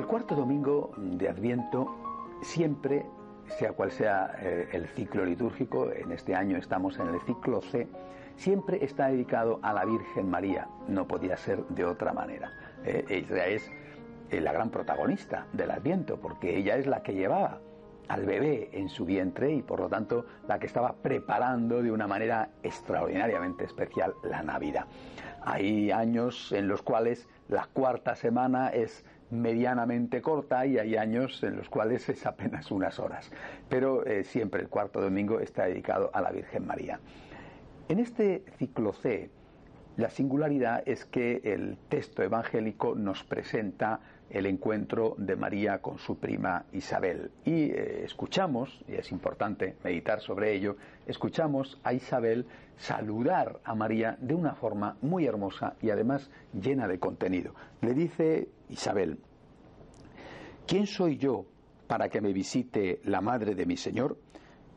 El cuarto domingo de Adviento siempre, sea cual sea eh, el ciclo litúrgico, en este año estamos en el ciclo C, siempre está dedicado a la Virgen María. No podía ser de otra manera. Eh, ella es eh, la gran protagonista del Adviento, porque ella es la que llevaba al bebé en su vientre y por lo tanto la que estaba preparando de una manera extraordinariamente especial la Navidad. Hay años en los cuales la cuarta semana es medianamente corta y hay años en los cuales es apenas unas horas. Pero eh, siempre el cuarto domingo está dedicado a la Virgen María. En este ciclo C, la singularidad es que el texto evangélico nos presenta el encuentro de María con su prima Isabel. Y eh, escuchamos, y es importante meditar sobre ello, escuchamos a Isabel saludar a María de una forma muy hermosa y además llena de contenido. Le dice Isabel, ¿quién soy yo para que me visite la madre de mi Señor?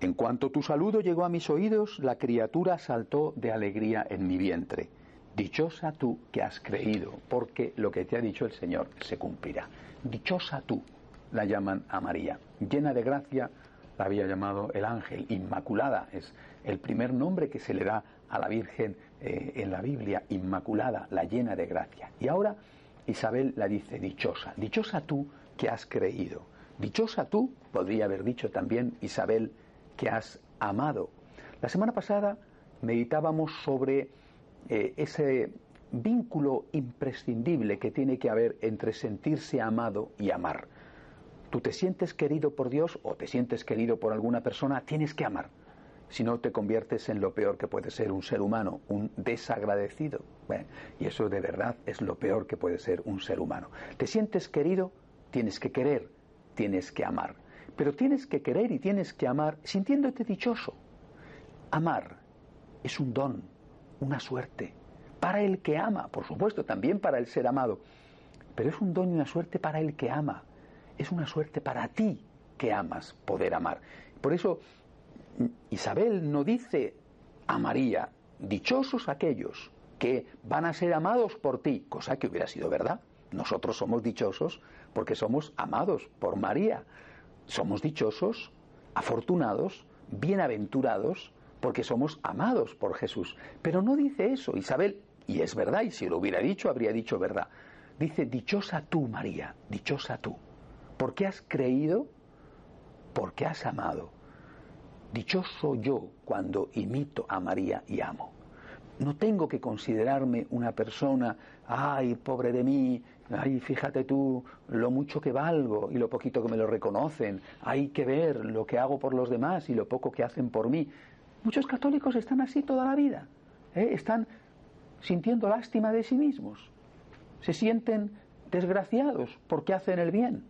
En cuanto tu saludo llegó a mis oídos, la criatura saltó de alegría en mi vientre. Dichosa tú que has creído, porque lo que te ha dicho el Señor se cumplirá. Dichosa tú, la llaman a María. Llena de gracia, la había llamado el ángel. Inmaculada es el primer nombre que se le da a la Virgen eh, en la Biblia. Inmaculada, la llena de gracia. Y ahora Isabel la dice dichosa. Dichosa tú que has creído. Dichosa tú, podría haber dicho también Isabel, que has amado. La semana pasada meditábamos sobre eh, ese vínculo imprescindible que tiene que haber entre sentirse amado y amar. Tú te sientes querido por Dios o te sientes querido por alguna persona, tienes que amar. Si no, te conviertes en lo peor que puede ser un ser humano, un desagradecido. Bueno, y eso de verdad es lo peor que puede ser un ser humano. Te sientes querido, tienes que querer, tienes que amar. Pero tienes que querer y tienes que amar sintiéndote dichoso. Amar es un don, una suerte, para el que ama, por supuesto, también para el ser amado, pero es un don y una suerte para el que ama, es una suerte para ti que amas poder amar. Por eso Isabel no dice a María, dichosos aquellos que van a ser amados por ti, cosa que hubiera sido verdad. Nosotros somos dichosos porque somos amados por María. Somos dichosos, afortunados, bienaventurados, porque somos amados por Jesús. Pero no dice eso Isabel, y es verdad, y si lo hubiera dicho, habría dicho verdad. Dice, dichosa tú, María, dichosa tú, porque has creído, porque has amado. Dichoso yo cuando imito a María y amo. No tengo que considerarme una persona, ay, pobre de mí, ay, fíjate tú lo mucho que valgo y lo poquito que me lo reconocen, hay que ver lo que hago por los demás y lo poco que hacen por mí. Muchos católicos están así toda la vida, ¿eh? están sintiendo lástima de sí mismos, se sienten desgraciados porque hacen el bien,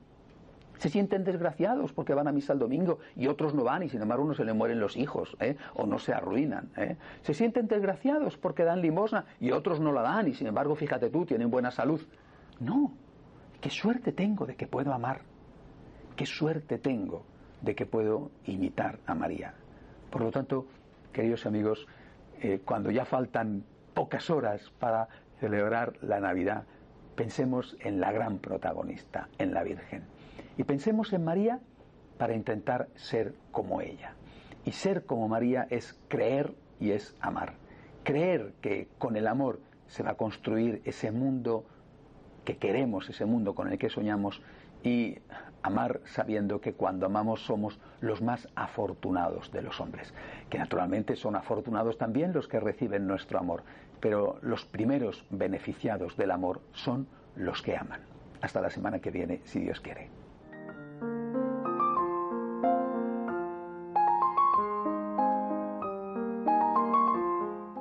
se sienten desgraciados porque van a misa el domingo y otros no van y sin embargo uno se le mueren los hijos ¿eh? o no se arruinan. ¿eh? Se sienten desgraciados porque dan limosna y otros no la dan y sin embargo fíjate tú, tienen buena salud. No, qué suerte tengo de que puedo amar, qué suerte tengo de que puedo imitar a María. Por lo tanto, queridos amigos, eh, cuando ya faltan pocas horas para celebrar la Navidad, pensemos en la gran protagonista, en la Virgen. Y pensemos en María para intentar ser como ella. Y ser como María es creer y es amar. Creer que con el amor se va a construir ese mundo que queremos, ese mundo con el que soñamos y amar sabiendo que cuando amamos somos los más afortunados de los hombres, que naturalmente son afortunados también los que reciben nuestro amor, pero los primeros beneficiados del amor son los que aman. Hasta la semana que viene, si Dios quiere.